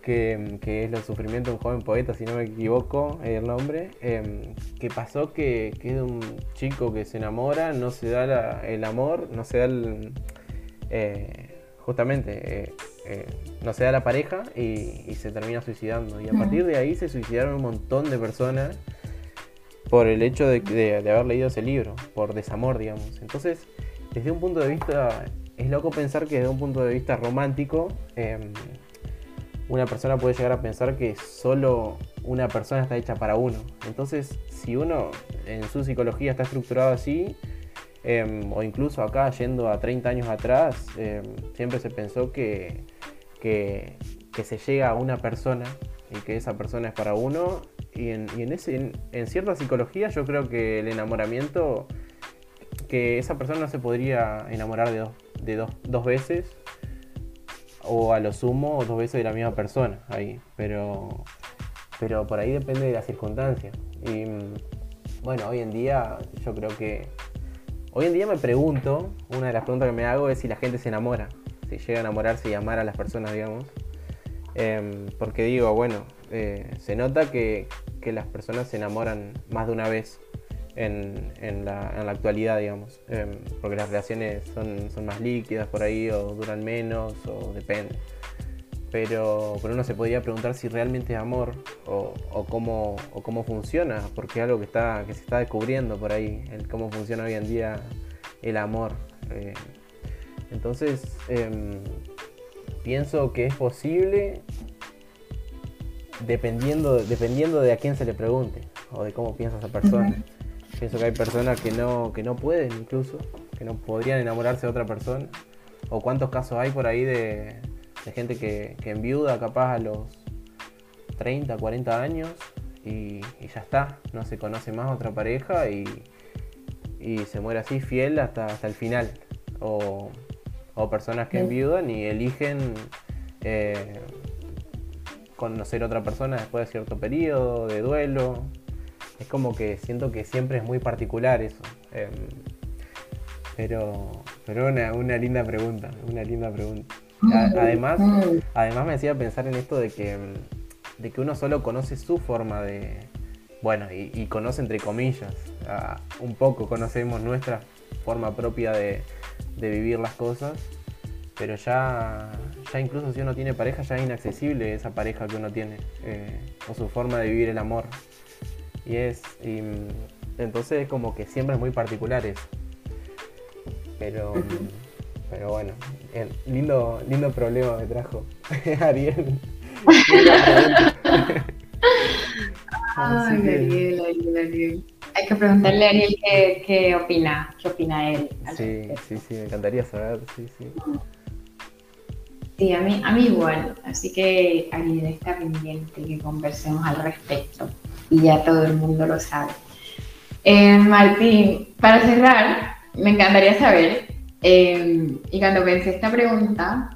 que, es Los sufrimientos de un joven poeta, si no me equivoco el nombre, em, que pasó que, que, es un chico que se enamora, no se da el amor, no se da el... Eh, justamente... Eh, eh, no se da la pareja y, se termina suicidando. Y a partir de ahí se suicidaron un montón de personas por el hecho de, haber leído ese libro, por desamor, digamos. Entonces, desde un punto de vista, es loco pensar que desde un punto de vista romántico, em, una persona puede llegar a pensar que solo una persona está hecha para uno. Entonces, si uno en su psicología está estructurado así, em, o incluso acá yendo a 30 años atrás, em, siempre se pensó que que, se llega a una persona y que esa persona es para uno. Y en, ese, en, cierta psicología yo creo que el enamoramiento, que esa persona no se podría enamorar de, dos, de dos, dos veces o a lo sumo dos veces de la misma persona ahí, pero, pero por ahí depende de las circunstancias. Y bueno, hoy en día yo creo que, hoy en día me pregunto, una de las preguntas que me hago es si la gente se enamora si llega a enamorarse y amar a las personas, digamos. Em, porque digo, bueno, eh, se nota que, las personas se enamoran más de una vez en, la, actualidad, digamos. Em, porque las relaciones son, son, más líquidas por ahí, o duran menos, o depende. Pero, pero uno se podría preguntar si realmente es amor o, cómo, o cómo funciona, porque es algo que, está, que se está descubriendo por ahí, el cómo funciona hoy en día el amor. Eh, entonces, em, pienso que es posible dependiendo, dependiendo de a quién se le pregunte o de cómo piensa esa persona. Pienso que hay personas que no, que no pueden incluso, que no podrían enamorarse de otra persona. O cuántos casos hay por ahí de, gente que, que enviuda capaz a los 30, 40 años y, ya está, no se conoce más otra pareja y, se muere así fiel hasta, hasta el final. O, o personas que enviudan y eligen eh, conocer a otra persona después de cierto periodo de duelo. Es como que siento que siempre es muy particular eso. Em, pero pero una, una linda pregunta, una linda pregunta. Además, además me hacía pensar en esto de que, de que uno solo conoce su forma de... Bueno, y, conoce entre comillas. un poco conocemos nuestra forma propia de, de vivir las cosas, pero ya, ya incluso si uno tiene pareja, ya es inaccesible esa pareja que uno tiene, eh, o su forma de vivir el amor. Y es, y, entonces es como que siempre es muy particular eso. Pero, pero bueno, lindo, lindo problema me trajo Ariel.
Ay, Ariel, Ariel, Ariel. Hay que preguntarle a Ariel qué, qué opina, qué opina él.
Sí, sí, sí, me encantaría saber, sí, sí.
Sí, a mí, a mí igual. Así que Ariel está pendiente que conversemos al respecto. Y ya todo el mundo lo sabe. Eh, Martín, para cerrar, me encantaría saber Em, y cuando pensé esta pregunta,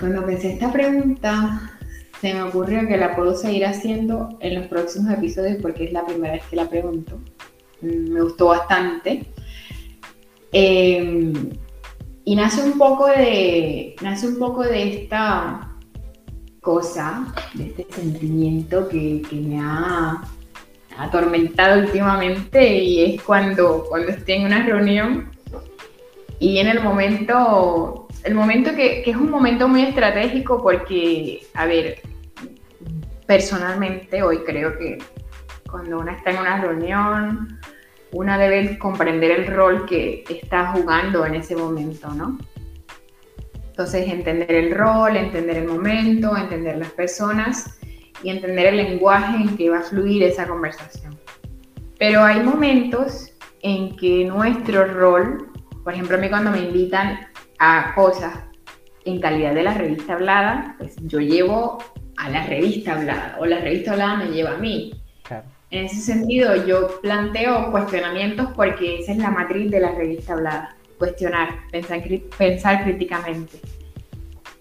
cuando pensé esta pregunta, se me ocurrió que la puedo seguir haciendo en los próximos episodios porque es la primera vez que la pregunto. Mm, me gustó bastante. Em, y nace un poco de. Nace un poco de esta cosa, de este sentimiento que, me ha atormentado últimamente y es cuando, cuando estoy en una reunión y en el momento, el momento que, es un momento muy estratégico porque, a ver, personalmente hoy creo que cuando uno está en una reunión, una debe comprender el rol que está jugando en ese momento, ¿no? Entonces, entender el rol, entender el momento, entender las personas y entender el lenguaje en que va a fluir esa conversación. Pero hay momentos en que nuestro rol, por ejemplo, a mí cuando me invitan a cosas en calidad de la revista hablada, pues yo llevo a la revista hablada o la revista hablada me lleva a mí. En ese sentido, yo planteo cuestionamientos porque esa es la matriz de la revista hablada, cuestionar, pensar, pensar críticamente.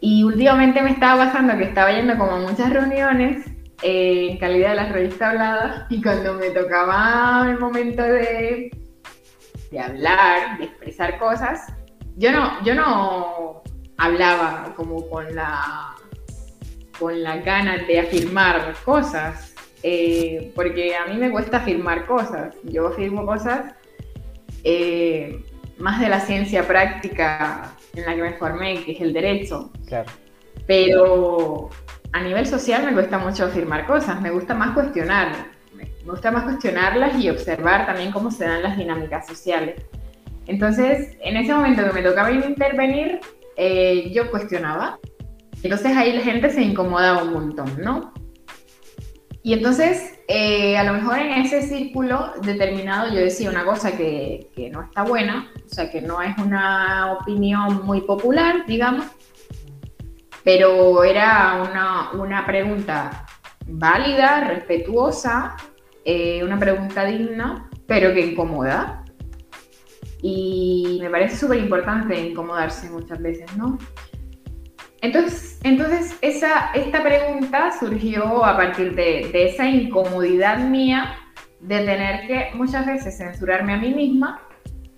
Y últimamente me estaba pasando que estaba yendo como a muchas reuniones eh, en calidad de la revista hablada y cuando me tocaba el momento de, de hablar, de expresar cosas, yo no, yo no hablaba como con la con las ganas de afirmar cosas, eh, porque a mí me cuesta afirmar cosas. Yo afirmo cosas eh, más de la ciencia práctica en la que me formé, que es el derecho. Claro. Pero a nivel social me cuesta mucho afirmar cosas, me gusta más cuestionar, me gusta más cuestionarlas y observar también cómo se dan las dinámicas sociales. Entonces, en ese momento que me tocaba intervenir, eh, yo cuestionaba entonces ahí la gente se incomodaba un montón, ¿no? Y entonces, eh, a lo mejor en ese círculo determinado yo decía una cosa que, no está buena, o sea, que no es una opinión muy popular, digamos, pero era una, una pregunta válida, respetuosa, eh, una pregunta digna, pero que incomoda. Y me parece súper importante incomodarse muchas veces, ¿no? Entonces, entonces esa, esta pregunta surgió a partir de, esa incomodidad mía de tener que muchas veces censurarme a mí misma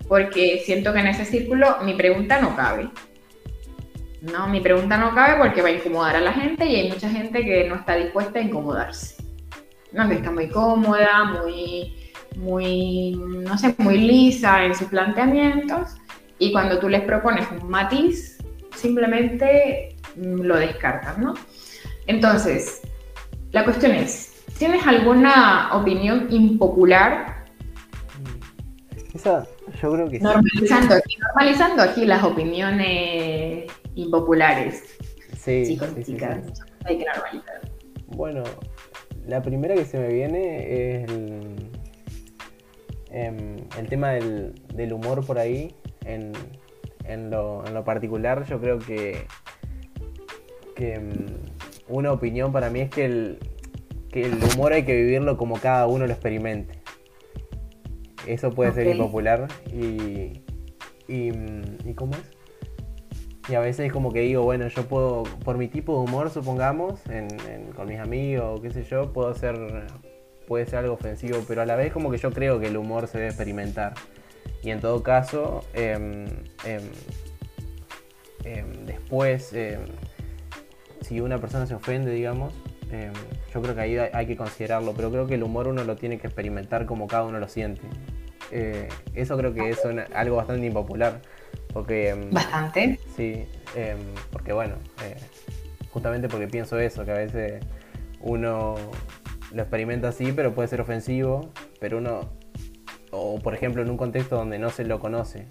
porque siento que en ese círculo mi pregunta no cabe. No, mi pregunta no cabe porque va a incomodar a la gente y hay mucha gente que no está dispuesta a incomodarse. No, que está muy cómoda, muy, muy, no sé, muy lisa en sus planteamientos y cuando tú les propones un matiz, simplemente mm, lo descartas, ¿no? Entonces, la cuestión es, ¿tienes alguna opinión impopular?
Esa, yo creo que
normalizando Aquí, normalizando aquí las opiniones impopulares.
Sí, Chicos, chicas, hay que normalizar. Bueno, la primera que se me viene es el, em, tema del, del humor por ahí en, en lo, particular, yo creo que, que mm, una opinión para mí es que el, que el humor hay que vivirlo como cada uno lo experimente. Eso puede ser impopular y, y, mm, y, ¿cómo es? Y a veces es como que digo, bueno, yo puedo, por mi tipo de humor, supongamos, con mis amigos qué sé yo, puedo ser, puede ser algo ofensivo, pero a la vez como que yo creo que el humor se debe experimentar. Y en todo caso, em, em, em, después, si una persona se ofende, digamos, yo creo que ahí hay que considerarlo, pero creo que el humor uno lo tiene que experimentar como cada uno lo siente. Eh, eso creo que es algo bastante impopular. Porque,
bastante.
Sí, porque bueno, eh, justamente porque pienso eso, que a veces uno lo experimenta así, pero puede ser ofensivo, pero uno o por ejemplo en un contexto donde no se lo conoce,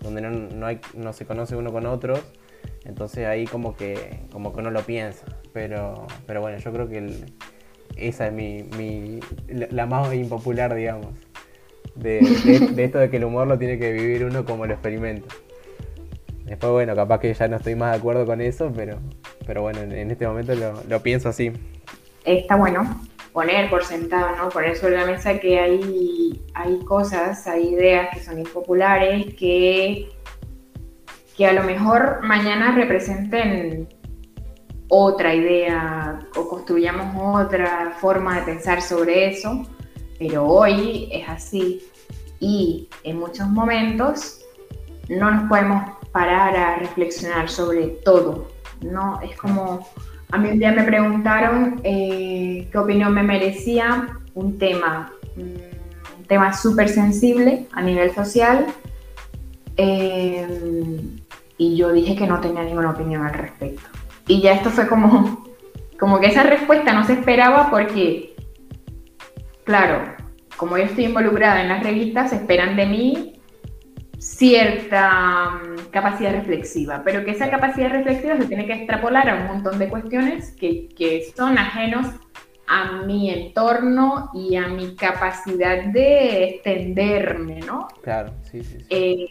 donde no, hay, no se conoce uno con otros, entonces ahí como que, como que uno lo piensa. Pero, pero bueno, yo creo que esa es mi, mi, la más impopular, digamos, de, esto de que el humor lo tiene que vivir uno como lo experimenta. Después, bueno, capaz que ya no estoy más de acuerdo con eso, pero, pero bueno, en, este momento lo, lo pienso así.
Está bueno poner por sentado, ¿no? Poner sobre la mesa que hay, hay cosas, hay ideas que son impopulares, que que a lo mejor mañana representen otra idea o construyamos otra forma de pensar sobre eso, pero hoy es así y en muchos momentos no nos podemos parar a reflexionar sobre todo, ¿no? Es como, a mí un día me preguntaron eh, qué opinión me merecía un tema, un tema súper sensible a nivel social, eh, y yo dije que no tenía ninguna opinión al respecto. Y ya esto fue como, como que esa respuesta no se esperaba porque, claro, como yo estoy involucrada en las revistas, esperan de mí cierta mm, capacidad reflexiva, pero que esa capacidad reflexiva se tiene que extrapolar a un montón de cuestiones que, que son ajenos a mi entorno y a mi capacidad de extenderme, ¿no?
Claro, sí, sí. sí.
Eh,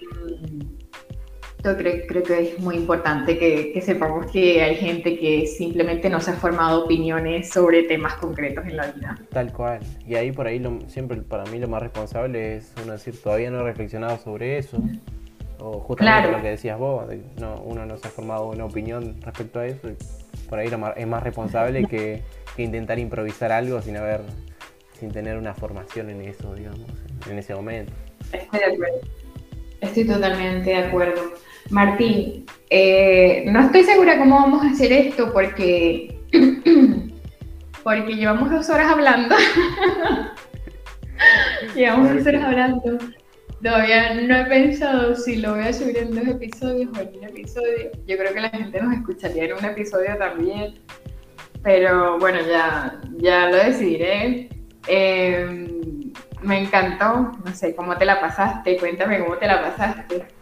yo creo, creo, que es muy importante que, que, sepamos que hay gente que simplemente no se ha formado opiniones sobre temas concretos en la vida.
Tal cual. Y ahí por ahí lo, siempre para mí lo más responsable es uno decir, todavía no he reflexionado sobre eso. O justamente claro. lo que decías vos, no, uno no se ha formado una opinión respecto a eso. por ahí lo más, es más responsable que, que, intentar improvisar algo sin haber, sin tener una formación en eso, digamos, en ese momento.
Estoy de acuerdo. Estoy totalmente de acuerdo. Martín, eh, no estoy segura cómo vamos a hacer esto porque, porque llevamos dos horas hablando. llevamos dos horas hablando. Todavía no he pensado si lo voy a subir en dos episodios o en un episodio. Yo creo que la gente nos escucharía en un episodio también. Pero bueno, ya, ya lo decidiré. Eh, me encantó. No sé, ¿cómo te la pasaste? Cuéntame cómo te la pasaste.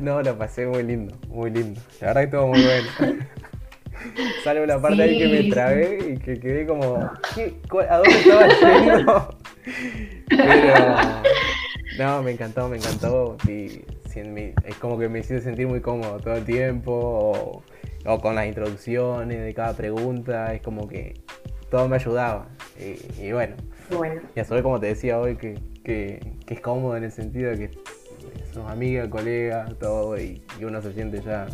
No, lo pasé muy lindo, muy lindo. La verdad que estuvo muy bueno. Sale una parte sí. ahí que me trabé y que quedé como, ¿a dónde estaba yendo? Pero, no, me encantó, me encantó. Y, es como que me hice sentir muy cómodo todo el tiempo, o, o, con las introducciones de cada pregunta, es como que todo me ayudaba. Y, y bueno,
bueno,
y a su como te decía hoy, que, que, que es cómodo en el sentido de que sos amiga, colega, todo, y, y, uno se siente ya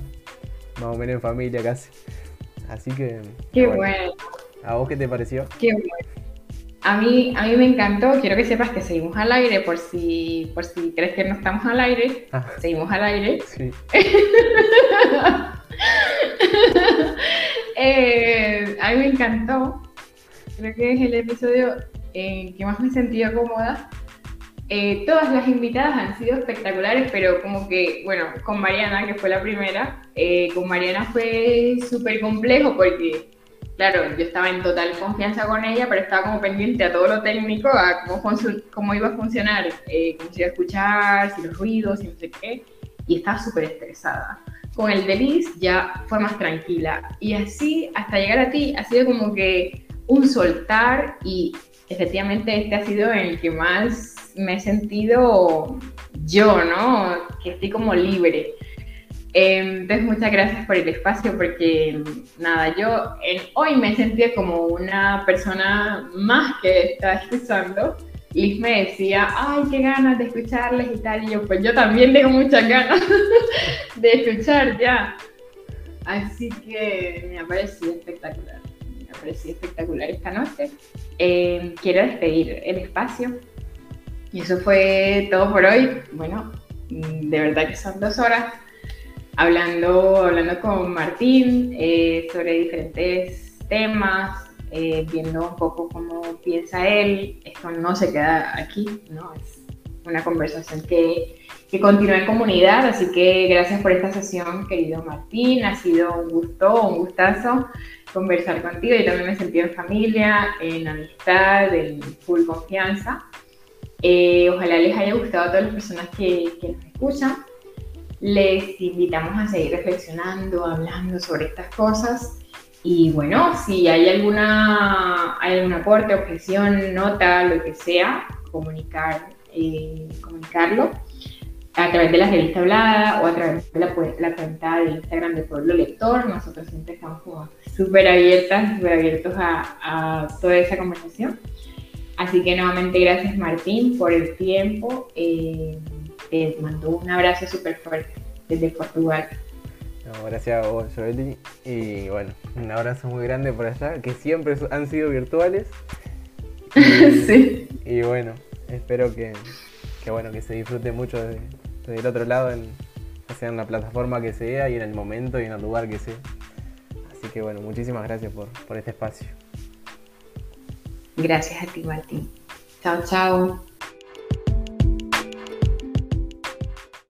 más o menos en familia casi. Así que.
Qué bueno. bueno.
¿A vos qué te pareció?
Qué bueno. A mí, a mí me encantó, quiero que sepas que seguimos al aire, por si, por si crees que no estamos al aire, ah. seguimos al aire.
Sí.
eh, a mí me encantó, creo que es el episodio en que más me sentido cómoda eh, todas las invitadas han sido espectaculares, pero como que, bueno, con Mariana, que fue la primera, eh, con Mariana fue súper complejo porque, claro, yo estaba en total confianza con ella, pero estaba como pendiente a todo lo técnico, a cómo, cómo iba a funcionar, eh, cómo se iba a escuchar, si los ruidos, si no sé qué, y estaba súper estresada. Con el Delis ya fue más tranquila. Y así, hasta llegar a ti, ha sido como que un soltar y efectivamente este ha sido el que más me he sentido yo, ¿no? Que estoy como libre. Em, entonces, muchas gracias por el espacio porque, nada, yo hoy me sentía como una persona más que está escuchando. Liz me decía, ay, qué ganas de escucharles y tal. Y yo, pues yo también tengo muchas ganas de escuchar ya. Así que me ha parecido espectacular. Me ha parecido espectacular esta noche. Em, quiero despedir el espacio y eso fue todo por hoy. Bueno, mm, de verdad que son dos horas hablando, hablando con Martín eh, sobre diferentes temas, eh, viendo un poco cómo piensa él. Esto no se queda aquí, ¿no? Es una conversación que, que continúa en comunidad, así que gracias por esta sesión, querido Martín. Ha sido un gusto, un gustazo conversar contigo. y también me sentí en familia, en amistad, en full confianza. Eh, ojalá les haya gustado a todas las personas que, que, nos escuchan. Les invitamos a seguir reflexionando, hablando sobre estas cosas. Y bueno, si hay alguna hay algún aporte, objeción, nota, lo que sea, comunicar, eh, comunicarlo a través de la revista hablada o a través de la, la cuenta de Instagram de Pueblo Lector. Nosotros siempre estamos como súper abiertas, súper abiertos a, a toda esa conversación. Así que nuevamente gracias Martín por el tiempo. Eh, te mando un abrazo súper fuerte. desde Portugal.
gracias a vos, Joeli. Y bueno, un abrazo muy grande por allá, que siempre han sido virtuales. sí. Y bueno, espero que, bueno, que se disfrute mucho desde, el otro lado, en, sea en la plataforma que sea y en el momento y en el lugar que sea. Así que bueno, muchísimas gracias por, por este espacio.
Gracias a ti, Martín. Chao, chao.